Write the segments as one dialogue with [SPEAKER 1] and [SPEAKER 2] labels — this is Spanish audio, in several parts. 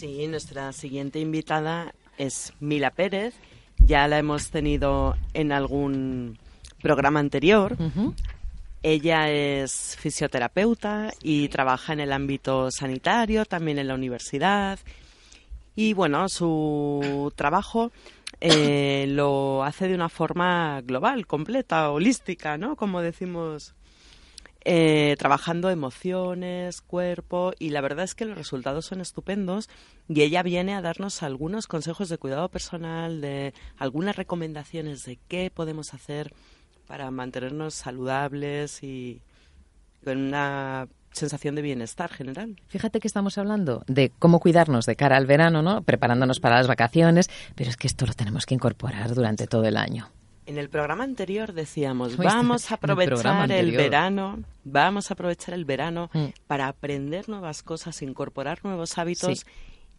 [SPEAKER 1] Sí, nuestra siguiente invitada es Mila Pérez. Ya la hemos tenido en algún programa anterior. Ella es fisioterapeuta y trabaja en el ámbito sanitario, también en la universidad. Y bueno, su trabajo eh, lo hace de una forma global, completa, holística, ¿no? Como decimos eh, trabajando emociones, cuerpo y la verdad es que los resultados son estupendos y ella viene a darnos algunos consejos de cuidado personal, de algunas recomendaciones de qué podemos hacer para mantenernos saludables y con una sensación de bienestar general.
[SPEAKER 2] Fíjate que estamos hablando de cómo cuidarnos de cara al verano, ¿no? Preparándonos para las vacaciones, pero es que esto lo tenemos que incorporar durante todo el año.
[SPEAKER 1] En el programa anterior decíamos, vamos a aprovechar el, verano, vamos a aprovechar el verano mm. para aprender nuevas cosas, incorporar nuevos hábitos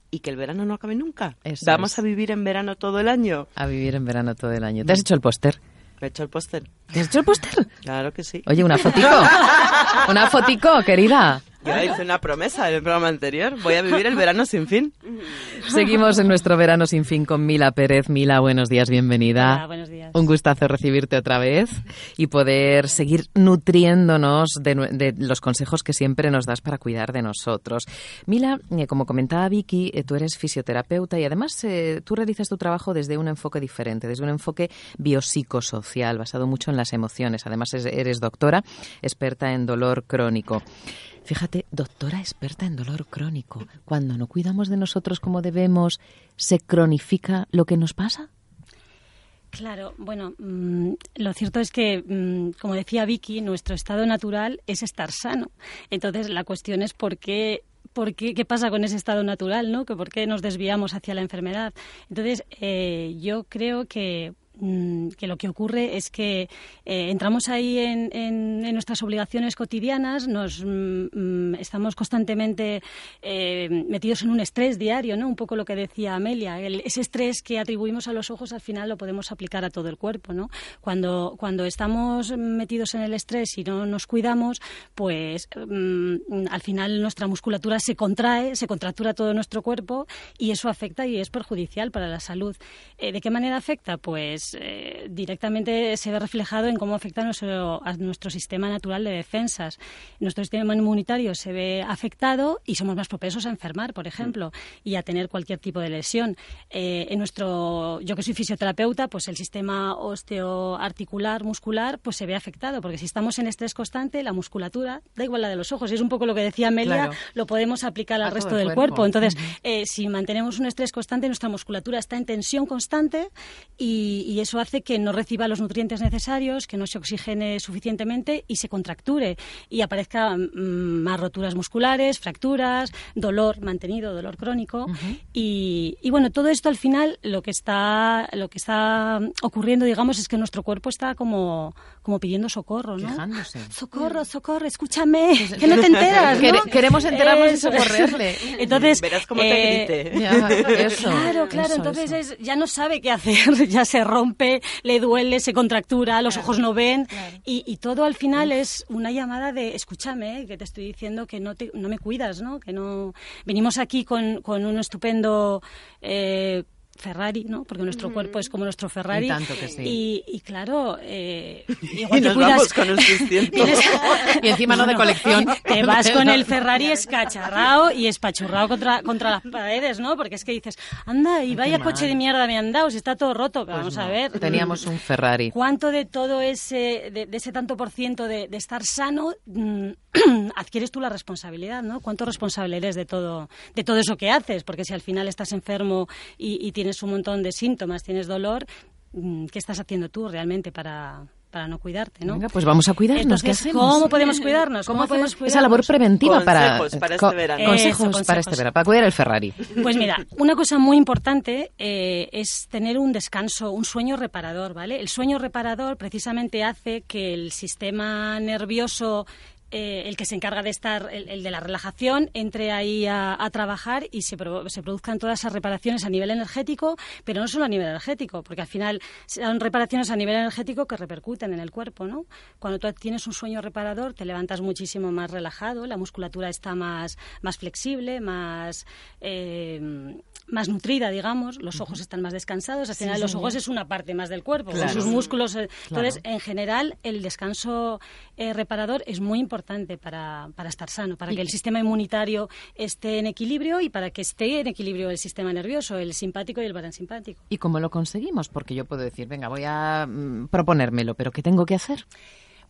[SPEAKER 1] y que el verano no acabe nunca. vamos a vivir en verano todo el año.
[SPEAKER 2] A vivir en verano todo el año. ¿Te has hecho el póster?
[SPEAKER 1] Me he hecho el póster.
[SPEAKER 2] ¿Te has hecho el póster?
[SPEAKER 1] Claro que sí.
[SPEAKER 2] Oye, una fotico. una fotico, querida.
[SPEAKER 1] Yo hice una promesa en el programa anterior. Voy a vivir el verano sin fin.
[SPEAKER 2] Seguimos en nuestro verano sin fin con Mila Pérez. Mila, buenos días, bienvenida.
[SPEAKER 3] Hola, buenos días.
[SPEAKER 2] Un gustazo recibirte otra vez y poder seguir nutriéndonos de, los consejos que siempre nos das para cuidar de nosotros. Mila, eh, como comentaba Vicky, eh, tú eres fisioterapeuta y además eh, tú realizas tu trabajo desde un enfoque diferente, desde un enfoque biopsicosocial, basado mucho en las emociones. Además, eres doctora, experta en dolor crónico. Fíjate, doctora experta en dolor crónico. Cuando no cuidamos de nosotros como debemos, ¿se cronifica lo que nos pasa?
[SPEAKER 3] Claro, bueno, mm, lo cierto es que, mm, como decía Vicky, nuestro estado natural es estar sano. Entonces, la cuestión es por qué por qué, qué pasa con ese estado natural, ¿no? Por qué nos desviamos hacia la enfermedad. Entonces, eh, yo creo que que lo que ocurre es que eh, entramos ahí en, nuestras obligaciones cotidianas, nos mm, mm, estamos constantemente eh, metidos en un estrés diario, ¿no? Un poco lo que decía Amelia, ese estrés que atribuimos a los ojos al final lo podemos aplicar a todo el cuerpo, ¿no? Cuando, cuando estamos metidos en el estrés y no nos cuidamos, pues al final nuestra musculatura se contrae, se contractura todo nuestro cuerpo y eso afecta y es perjudicial para la salud. Eh, ¿De qué manera afecta? Pues eh, directamente se ve reflejado en cómo afecta a nuestro, a nuestro sistema natural de defensas. Nuestro sistema inmunitario se ve afectado y somos más propensos a enfermar, por ejemplo, y a tener cualquier tipo de lesión. Eh, en nuestro, yo que soy fisioterapeuta, pues el sistema osteoarticular, muscular, pues se ve afectado, porque si estamos en estrés constante, la musculatura, da igual la de los ojos, y es un poco lo que decía Amelia, lo podemos aplicar al resto del cuerpo. Entonces, eh, si mantenemos un estrés constante, nuestra musculatura está en tensión constante y y eso hace que no reciba los nutrientes necesarios, que no se oxigene suficientemente y se contracture y aparezca mm, más roturas musculares, fracturas, dolor mantenido, dolor crónico. Y, bueno, todo esto al final lo que está lo que está ocurriendo, digamos, es que nuestro cuerpo está como como pidiendo socorro, ¿no? Socorro, socorro, escúchame, que no te enteras,
[SPEAKER 2] Queremos enterarnos y socorrerle.
[SPEAKER 3] Entonces,
[SPEAKER 1] verás cómo te eh,
[SPEAKER 3] grite. claro, claro, entonces ya no sabe qué hacer, ya se rompe le duele, se contractura, los ojos no ven y, todo al final es una llamada de escúchame, que te estoy diciendo que no, te, no me cuidas, ¿no? Que no venimos aquí con, con un estupendo eh, Ferrari, ¿no? Porque nuestro cuerpo es como nuestro Ferrari.
[SPEAKER 2] Y tanto que sí.
[SPEAKER 3] Y, claro, eh,
[SPEAKER 1] igual y nos vamos con un 600.
[SPEAKER 2] y encima no de colección.
[SPEAKER 3] Te vas con el Ferrari escacharrado y espachurrado contra, contra las paredes, ¿no? Porque es que dices, anda, y vaya coche de mierda me han dado, si está todo roto. Pues vamos a ver.
[SPEAKER 2] Teníamos un Ferrari.
[SPEAKER 3] ¿Cuánto de todo ese, de, ese tanto por ciento de, estar sano mm, adquieres tú la responsabilidad, ¿no? ¿Cuánto responsable eres de todo, de todo eso que haces? Porque si al final estás enfermo y, y tienes un montón de síntomas, tienes dolor, mm, ¿qué estás haciendo tú realmente para, para no cuidarte, ¿no?
[SPEAKER 2] pues vamos a cuidarnos. ¿Qué hacemos?
[SPEAKER 3] ¿Cómo podemos cuidarnos?
[SPEAKER 2] ¿Cómo, podemos Esa labor preventiva para,
[SPEAKER 1] para este verano.
[SPEAKER 2] Consejos, para este verano, para cuidar el Ferrari.
[SPEAKER 3] Pues mira, una cosa muy importante eh, es tener un descanso, un sueño reparador, ¿vale? El sueño reparador precisamente hace que el sistema nervioso eh, el que se encarga de estar, el, de la relajación, entre ahí a, trabajar y se, se, produzcan todas esas reparaciones a nivel energético, pero no solo a nivel energético, porque al final son reparaciones a nivel energético que repercuten en el cuerpo, ¿no? Cuando tú tienes un sueño reparador, te levantas muchísimo más relajado, la musculatura está más, más flexible, más, eh, más nutrida, digamos, los ojos están más descansados, al final los ojos es una parte más del cuerpo, con sus músculos. Eh, entonces, en general, el descanso reparador es muy importante importante para, para estar sano, para que el sistema inmunitario esté en equilibrio y para que esté en equilibrio el sistema nervioso, el simpático y el parasimpático.
[SPEAKER 2] ¿Y cómo lo conseguimos? Porque yo puedo decir, venga, voy a mm, proponérmelo, pero ¿qué tengo que hacer?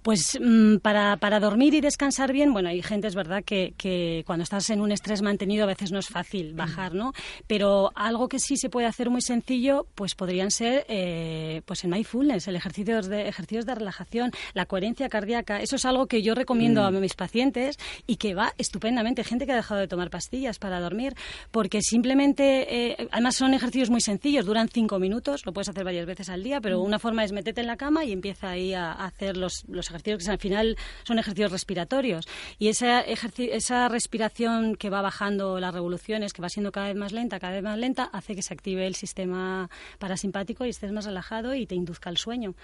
[SPEAKER 3] Pues mm, para, para, dormir y descansar bien, bueno, hay gente, es verdad, que, que, cuando estás en un estrés mantenido a veces no es fácil bajar, ¿no? Pero algo que sí se puede hacer muy sencillo, pues podrían ser eh, pues el mindfulness, el ejercicio de, ejercicios de relajación, la coherencia cardíaca. Eso es algo que yo recomiendo a mm. mis pacientes y que va estupendamente. Gente que ha dejado de tomar pastillas para dormir, porque simplemente, eh, además son ejercicios muy sencillos, duran cinco minutos, lo puedes hacer varias veces al día, pero mm. una forma es meterte en la cama y empieza ahí a, hacer los, los ejercicios que al final son ejercicios respiratorios. Y esa, esa respiración que va bajando las revoluciones, que va siendo cada vez más lenta, cada vez más lenta, hace que se active el sistema parasimpático y estés más relajado y te induzca el sueño.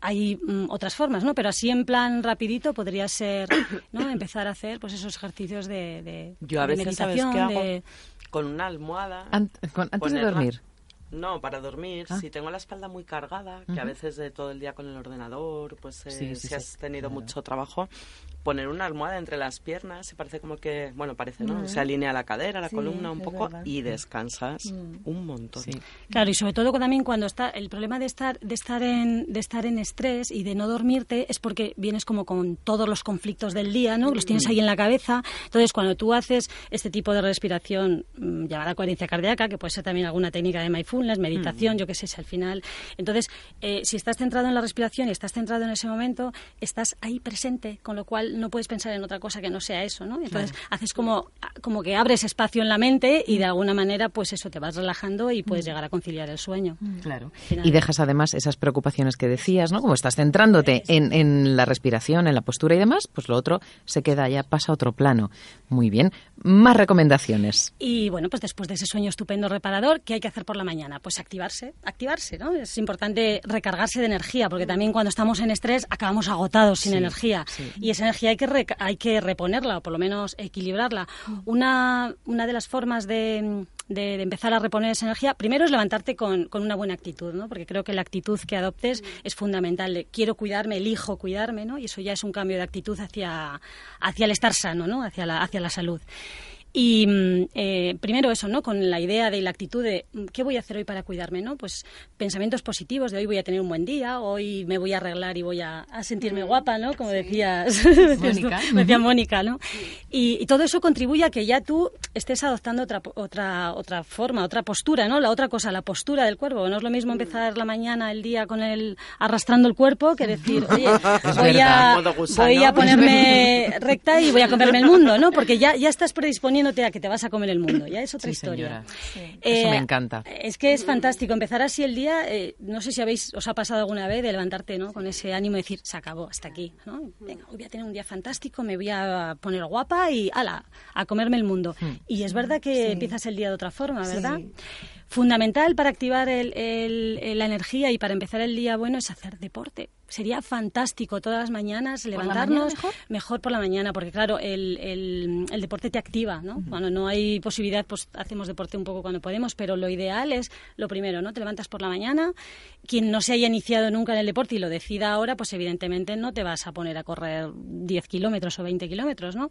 [SPEAKER 3] hay mm, otras formas, ¿no? Pero así en plan rapidito podría ser, ¿no? Empezar a hacer pues esos ejercicios de, de
[SPEAKER 1] Yo a veces, meditación, ¿sabes qué hago? Con una almohada.
[SPEAKER 2] antes de dormir.
[SPEAKER 1] No, para dormir, ah. si tengo la espalda muy cargada, que a veces de todo el día con el ordenador, pues eh, si has tenido mucho trabajo, poner una almohada entre las piernas, se parece como que, bueno, parece, ¿no? Se alinea la cadera, la columna un poco y descansas mm. un montón.
[SPEAKER 3] Claro, y sobre todo también cuando está el problema de estar de estar en de estar en estrés y de no dormirte es porque vienes como con todos los conflictos del día, ¿no? Los tienes ahí en la cabeza. Entonces, cuando tú haces este tipo de respiración mm, llamada coherencia cardíaca, que puede ser también alguna técnica de mindfulness, meditación, mm. yo qué sé, al final. Entonces, eh, si estás centrado en la respiración y estás centrado en ese momento, estás ahí presente, con lo cual no puedes pensar en otra cosa que no sea eso, ¿no? Entonces haces como, como que abres espacio en la mente y de alguna manera pues eso te vas relajando y puedes mm. llegar a conciliar el sueño.
[SPEAKER 2] Mm. Claro. Y dejas además esas preocupaciones que decías, ¿no? Como estás centrándote en, en la respiración, en la postura y demás, pues lo otro se queda ya, pasa a otro plano. Muy bien. Más recomendaciones.
[SPEAKER 3] Y bueno, pues después de ese sueño estupendo reparador, ¿qué hay que hacer por la mañana? Pues activarse, activarse, ¿no? Es importante recargarse de energía, porque también cuando estamos en estrés acabamos agotados sin energía. Y esa energía hay que, hay que reponerla, o por lo menos equilibrarla. Una, una de las formas de, de, empezar a reponer esa energía, primero es levantarte con, con, una buena actitud, ¿no? Porque creo que la actitud que adoptes es fundamental. Quiero cuidarme, elijo cuidarme, ¿no? Y eso ya es un cambio de actitud hacia, hacia el estar sano, ¿no? Hacia la, hacia la salud. Y mm, eh, primero eso, ¿no? Con la idea de la actitud de mm, ¿qué voy a hacer hoy para cuidarme? ¿no? Pues pensamientos positivos de hoy voy a tener un buen día, hoy me voy a arreglar y voy a, sentirme mm. guapa, ¿no? Como decías, Mónica. decía Mónica, ¿no? Y, todo eso contribuye a que ya tú estés adoptando otra, otra, otra forma, otra postura, ¿no? La otra cosa, la postura del cuerpo. No es lo mismo empezar la mañana, el día con el arrastrando el cuerpo que decir, oye, voy a, voy a ponerme recta y voy a comerme el mundo, ¿no? Porque ya, ya estás predisponiendo a que te vas a comer el mundo. Ya es otra historia.
[SPEAKER 2] Eh, Eso me encanta.
[SPEAKER 3] Es que es fantástico. Empezar así el día, eh, no sé si habéis, os ha pasado alguna vez de levantarte ¿no? con ese ánimo de decir, se acabó, hasta aquí. ¿no? Venga, hoy voy a tener un día fantástico, me voy a poner guapa y ala, a comerme el mundo. Hmm. Y es verdad que empiezas el día de otra forma, ¿verdad? Fundamental para activar la energía y para empezar el día bueno es hacer deporte sería fantástico todas las mañanas levantarnos mejor? por la mañana, porque claro, el, el, deporte te activa, ¿no? Cuando no hay posibilidad, pues hacemos deporte un poco cuando podemos, pero lo ideal es lo primero, ¿no? Te levantas por la mañana, quien no se haya iniciado nunca en el deporte y lo decida ahora, pues evidentemente no te vas a poner a correr 10 kilómetros o 20 kilómetros, ¿no?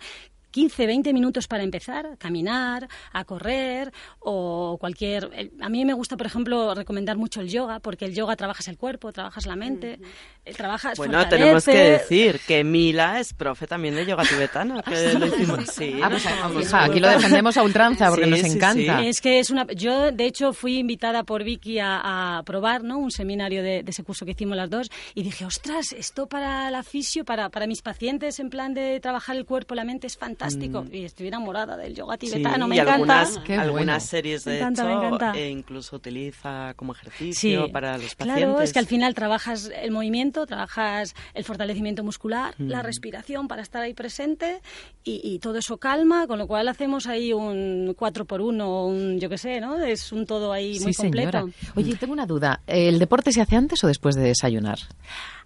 [SPEAKER 3] 15, 20 minutos para empezar, a caminar, a correr o cualquier... A mí me gusta, por ejemplo, recomendar mucho el yoga, porque el yoga trabajas el cuerpo, trabajas la mente, eh, trabajas...
[SPEAKER 1] Bueno, tenemos que decir que Mila es profe también de yoga tibetano, que lo hicimos... Sí,
[SPEAKER 2] ah, pues, aquí lo defendemos a ultranza porque nos encanta.
[SPEAKER 3] Es que es una... Yo, de hecho, fui invitada por Vicky a, probar ¿no? un seminario de, ese curso que hicimos las dos y dije, ostras, esto para la fisio, para, para mis pacientes en plan de trabajar el cuerpo, la mente es fantástico fantástico.
[SPEAKER 1] Mm.
[SPEAKER 3] Y estoy enamorada del yoga
[SPEAKER 1] Sí,
[SPEAKER 3] tibetano, me
[SPEAKER 1] y
[SPEAKER 3] encanta.
[SPEAKER 1] algunas,
[SPEAKER 2] Qué
[SPEAKER 1] algunas
[SPEAKER 2] bueno.
[SPEAKER 1] series,
[SPEAKER 3] Me
[SPEAKER 1] de
[SPEAKER 3] encanta, me
[SPEAKER 1] hecho,
[SPEAKER 3] encanta.
[SPEAKER 1] e incluso utiliza como ejercicio para los pacientes.
[SPEAKER 3] Claro, es que al final trabajas el movimiento, trabajas el fortalecimiento muscular, la
[SPEAKER 1] Mm.
[SPEAKER 3] respiración para estar ahí presente y, y todo eso calma, con lo cual hacemos ahí un 4 por 1 un yo qué sé, ¿no? Es un todo ahí muy
[SPEAKER 2] sí,
[SPEAKER 3] completo.
[SPEAKER 2] señora. Oye, tengo una duda. ¿El deporte se hace antes o después de desayunar?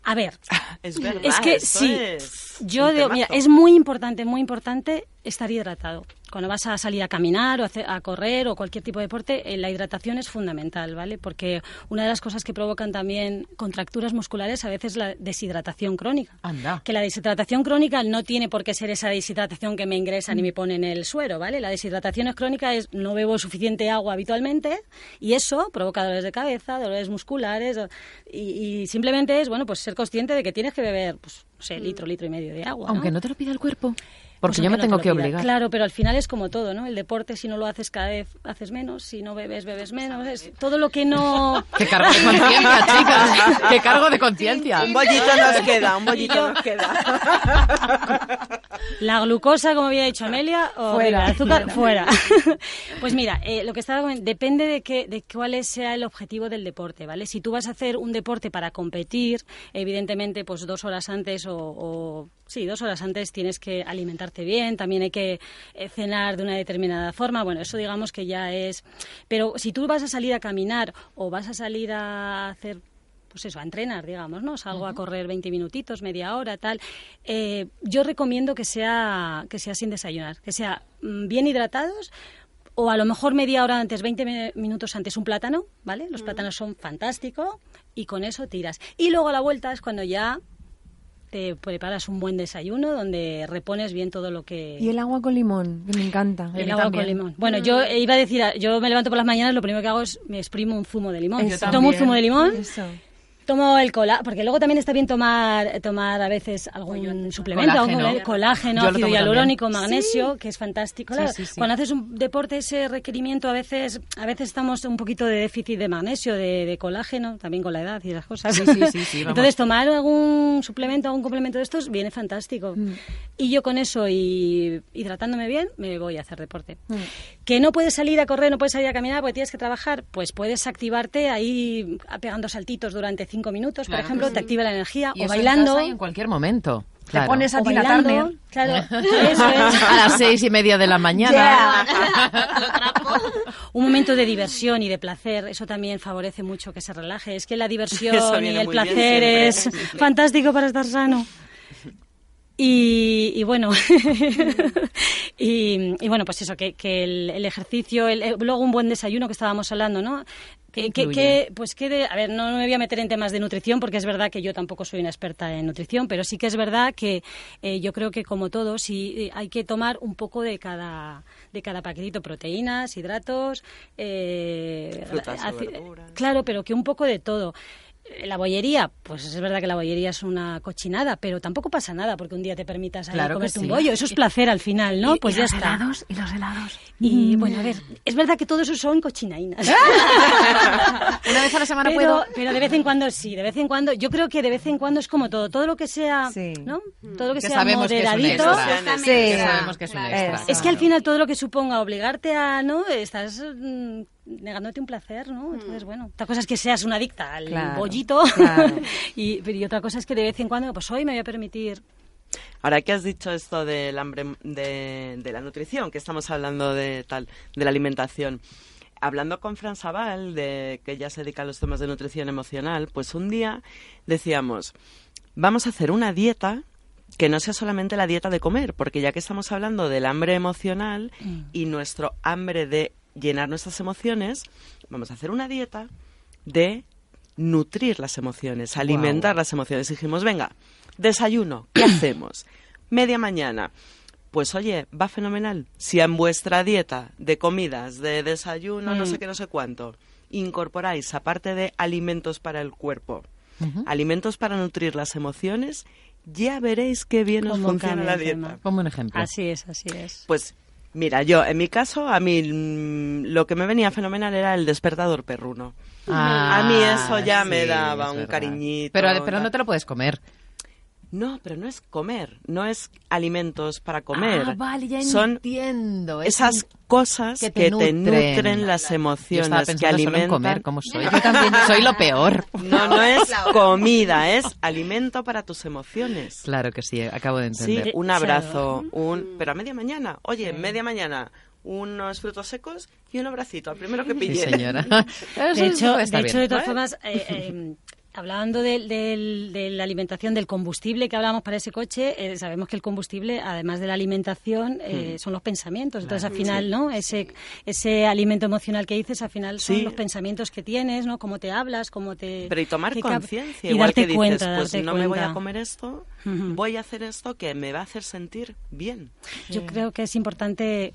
[SPEAKER 3] A ver,
[SPEAKER 1] Es verdad,
[SPEAKER 3] es que sí,
[SPEAKER 1] es
[SPEAKER 3] yo digo, mira, es muy importante, muy importante estar hidratado. Cuando vas a salir a caminar o a, correr o cualquier tipo de deporte, eh, la hidratación es fundamental, ¿vale? Porque una de las cosas que provocan también contracturas musculares a veces es la deshidratación crónica.
[SPEAKER 2] Anda.
[SPEAKER 3] Que la deshidratación crónica no tiene por qué ser esa deshidratación que me ingresan y me ponen el suero, ¿vale? La deshidratación es crónica es no bebo suficiente agua habitualmente y eso provoca dolores de cabeza, dolores musculares y, y simplemente es, bueno, pues ser consciente de que tienes que beber, pues, no sé, litro, litro y medio de agua. ¿no?
[SPEAKER 2] Aunque no te lo pida el cuerpo.
[SPEAKER 3] Pues
[SPEAKER 2] Porque yo me tengo
[SPEAKER 3] no te
[SPEAKER 2] que obligar.
[SPEAKER 3] Claro, pero al final es como todo, ¿no? El deporte, si no lo haces cada vez, haces menos. Si no bebes, bebes menos. Es todo lo que no...
[SPEAKER 2] Qué cargo de conciencia, chicas. Qué cargo de conciencia.
[SPEAKER 1] Un bollito nos queda, un bollito nos queda.
[SPEAKER 3] La glucosa, como había dicho Amelia, o
[SPEAKER 4] Fuera.
[SPEAKER 3] el azúcar, fuera. pues mira, eh, lo que estaba comen- depende de, que, de cuál sea el objetivo del deporte, ¿vale? Si tú vas a hacer un deporte para competir, evidentemente, pues dos horas antes o, o- sí, dos horas antes tienes que alimentarte bien, también hay que eh, cenar de una determinada forma. Bueno, eso digamos que ya es. Pero si tú vas a salir a caminar o vas a salir a hacer pues eso, a entrenar, digamos, ¿no? Salgo a correr 20 minutitos, media hora, tal. Eh, yo recomiendo que sea, que sea sin desayunar, que sea mm, bien hidratados o a lo mejor media hora antes, 20 mi- minutos antes un plátano, ¿vale? Los plátanos son fantásticos y con eso tiras. Y luego a la vuelta es cuando ya te preparas un buen desayuno donde repones bien todo lo que...
[SPEAKER 4] Y el agua con limón, que me encanta.
[SPEAKER 3] El agua con limón. Bueno, yo iba a decir, yo me levanto por las mañanas, lo primero que hago es me exprimo un zumo de limón.
[SPEAKER 4] Eso.
[SPEAKER 3] Tomo un zumo de limón,
[SPEAKER 4] Eso.
[SPEAKER 3] Tomo el colágeno, porque luego también está bien tomar, tomar a veces algún suplemento,
[SPEAKER 2] Colágeno.
[SPEAKER 3] algún colágeno, ácido hialurónico, magnesio, que es fantástico.
[SPEAKER 2] Sí,
[SPEAKER 3] Claro,
[SPEAKER 2] sí, sí.
[SPEAKER 3] Cuando haces un deporte, ese requerimiento a veces, a veces estamos un poquito de déficit de magnesio, de, de colágeno, también con la edad y las cosas. Entonces tomar algún suplemento, algún complemento de estos viene fantástico.
[SPEAKER 2] Mm.
[SPEAKER 3] Y yo con eso y hidratándome bien, me voy a hacer deporte.
[SPEAKER 2] Mm.
[SPEAKER 3] Que no puedes salir a correr, no puedes salir a caminar porque tienes que trabajar, pues puedes activarte ahí pegando saltitos durante cinco minutos,
[SPEAKER 2] Claro
[SPEAKER 3] por ejemplo, te activa la energía,
[SPEAKER 2] Y
[SPEAKER 3] o
[SPEAKER 2] eso en
[SPEAKER 3] bailando.
[SPEAKER 2] casa y en cualquier momento. Claro.
[SPEAKER 4] pones a Tina Turner.
[SPEAKER 3] claro, eso es.
[SPEAKER 2] a las seis y media de la mañana.
[SPEAKER 3] Un momento de diversión y de placer, eso también favorece mucho que se relaje. Es que la diversión y el placer es
[SPEAKER 1] siempre.
[SPEAKER 3] fantástico para estar sano. Y, y bueno, y, y bueno, pues eso, que, que el, el ejercicio, el- eh, luego un buen desayuno que estábamos hablando, ¿no? Que, que-
[SPEAKER 2] incluye?
[SPEAKER 3] que, pues que de- a ver, no, no me voy a meter en temas de nutrición porque es verdad que yo tampoco soy una experta en nutrición, pero sí que es verdad que eh, yo creo que como todo, sí eh, hay que tomar un poco de cada de cada paquetito, proteínas, hidratos, eh,
[SPEAKER 1] Frutas verduras.
[SPEAKER 3] Claro, pero que un poco de todo. La bollería, pues es verdad que la bollería es una cochinada, pero tampoco pasa nada porque un día te permitas
[SPEAKER 2] Claro
[SPEAKER 3] comerte un bollo. Eso es placer al final, ¿no?
[SPEAKER 4] Y-
[SPEAKER 3] pues
[SPEAKER 4] y
[SPEAKER 3] ya
[SPEAKER 4] los
[SPEAKER 3] está.
[SPEAKER 4] helados, y los helados.
[SPEAKER 3] Y bueno, a ver, es verdad que todo eso son cochinainas.
[SPEAKER 2] Una vez a la semana
[SPEAKER 3] pero,
[SPEAKER 2] puedo.
[SPEAKER 3] pero de vez en cuando sí, de vez en cuando. Yo creo que de vez en cuando es como todo. Todo lo que sea,
[SPEAKER 4] Sí.
[SPEAKER 3] ¿no? Todo lo que,
[SPEAKER 2] Que
[SPEAKER 3] sea moderadito.
[SPEAKER 2] extra.
[SPEAKER 4] Sí.
[SPEAKER 2] Que sabemos que es un
[SPEAKER 4] Claro.
[SPEAKER 2] extra.
[SPEAKER 3] Es que al final todo lo que suponga obligarte a, ¿no? Estás mm, negándote un placer, ¿no? Entonces, bueno, otra cosa es que seas una adicta al
[SPEAKER 4] Claro,
[SPEAKER 3] bollito
[SPEAKER 4] claro.
[SPEAKER 3] y, pero y otra cosa es que de vez en cuando, pues hoy me voy a permitir.
[SPEAKER 1] Ahora que has dicho esto del hambre de, de la nutrición, que estamos hablando de tal, de la alimentación. Hablando con Fran Sabal, de que ella se dedica a los temas de nutrición emocional, pues un día decíamos, vamos a hacer una dieta que no sea solamente la dieta de comer, porque ya que estamos hablando del hambre emocional y nuestro hambre de llenar nuestras emociones, vamos a hacer una dieta de nutrir las emociones, alimentar las emociones. Dijimos, venga, desayuno, ¿qué hacemos? Media mañana. Pues oye, va fenomenal. Si en vuestra dieta de comidas, de desayuno, no sé qué, no sé cuánto, incorporáis, aparte de alimentos para el cuerpo, alimentos para nutrir las emociones, ya veréis qué bien os funciona la dieta.
[SPEAKER 2] Ponme un ejemplo.
[SPEAKER 3] Así es, así es.
[SPEAKER 1] Pues mira, yo, en mi caso, a mí mm, lo que me venía fenomenal era el despertador perruno.
[SPEAKER 2] Ah,
[SPEAKER 1] a mí eso ya me daba
[SPEAKER 2] es
[SPEAKER 1] un
[SPEAKER 2] verdad.
[SPEAKER 1] cariñito.
[SPEAKER 2] Pero, pero no te lo puedes comer.
[SPEAKER 1] No, pero no es comer, no es alimentos para comer.
[SPEAKER 2] Ah, vale, ya
[SPEAKER 1] Son
[SPEAKER 2] entiendo. Es
[SPEAKER 1] esas cosas
[SPEAKER 2] que
[SPEAKER 1] que
[SPEAKER 2] te
[SPEAKER 1] te,
[SPEAKER 2] nutren.
[SPEAKER 1] nutren, las
[SPEAKER 2] Yo
[SPEAKER 1] emociones,
[SPEAKER 2] estaba
[SPEAKER 1] que
[SPEAKER 2] pensando solo en
[SPEAKER 1] alimentan.
[SPEAKER 2] comer, como soy. Yo también soy lo peor.
[SPEAKER 1] No, no es comida, es alimento para tus emociones.
[SPEAKER 2] Claro que sí, acabo de
[SPEAKER 1] Sí,
[SPEAKER 2] entender.
[SPEAKER 1] un abrazo, un, pero a media mañana. Oye, media mañana unos frutos secos y un abracito, al primero que
[SPEAKER 2] Sí,
[SPEAKER 1] pille.
[SPEAKER 2] señora. Eso
[SPEAKER 3] De hecho,
[SPEAKER 2] está
[SPEAKER 3] de, hecho,
[SPEAKER 2] bien.
[SPEAKER 3] de todas formas, eh, eh, hablando del- del- de, la alimentación, del combustible que hablamos para ese coche, eh, sabemos que el combustible, además de la alimentación, eh,
[SPEAKER 2] Hmm.
[SPEAKER 3] son los pensamientos. Entonces, al final, ¿no? Ese, ese alimento emocional que dices, al final son
[SPEAKER 1] Sí.
[SPEAKER 3] los pensamientos que tienes, ¿no? Cómo te hablas, cómo te...
[SPEAKER 1] Pero y tomar conciencia,
[SPEAKER 3] y
[SPEAKER 1] igual
[SPEAKER 3] darte
[SPEAKER 1] que dices,
[SPEAKER 3] cuenta,
[SPEAKER 1] pues
[SPEAKER 3] darte
[SPEAKER 1] no me voy a comer esto, voy a hacer esto que me va a hacer sentir bien.
[SPEAKER 3] Yo creo que es importante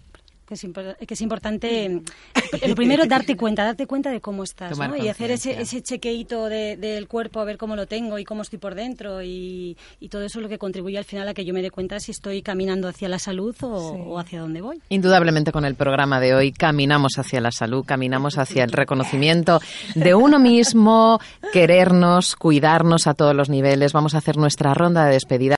[SPEAKER 3] que es, que es importante eh, lo primero darte cuenta darte cuenta de cómo estás ¿no? y hacer ese, ese chequeito de- del cuerpo a ver cómo lo tengo y cómo estoy por dentro y, y todo eso es lo que contribuye al final a que yo me dé cuenta si estoy caminando hacia la salud o,
[SPEAKER 4] Sí.
[SPEAKER 3] o hacia dónde voy
[SPEAKER 2] Indudablemente con el programa de hoy caminamos hacia la salud, caminamos hacia el reconocimiento de uno mismo, querernos, cuidarnos a todos los niveles. Vamos a hacer nuestra ronda de despedida.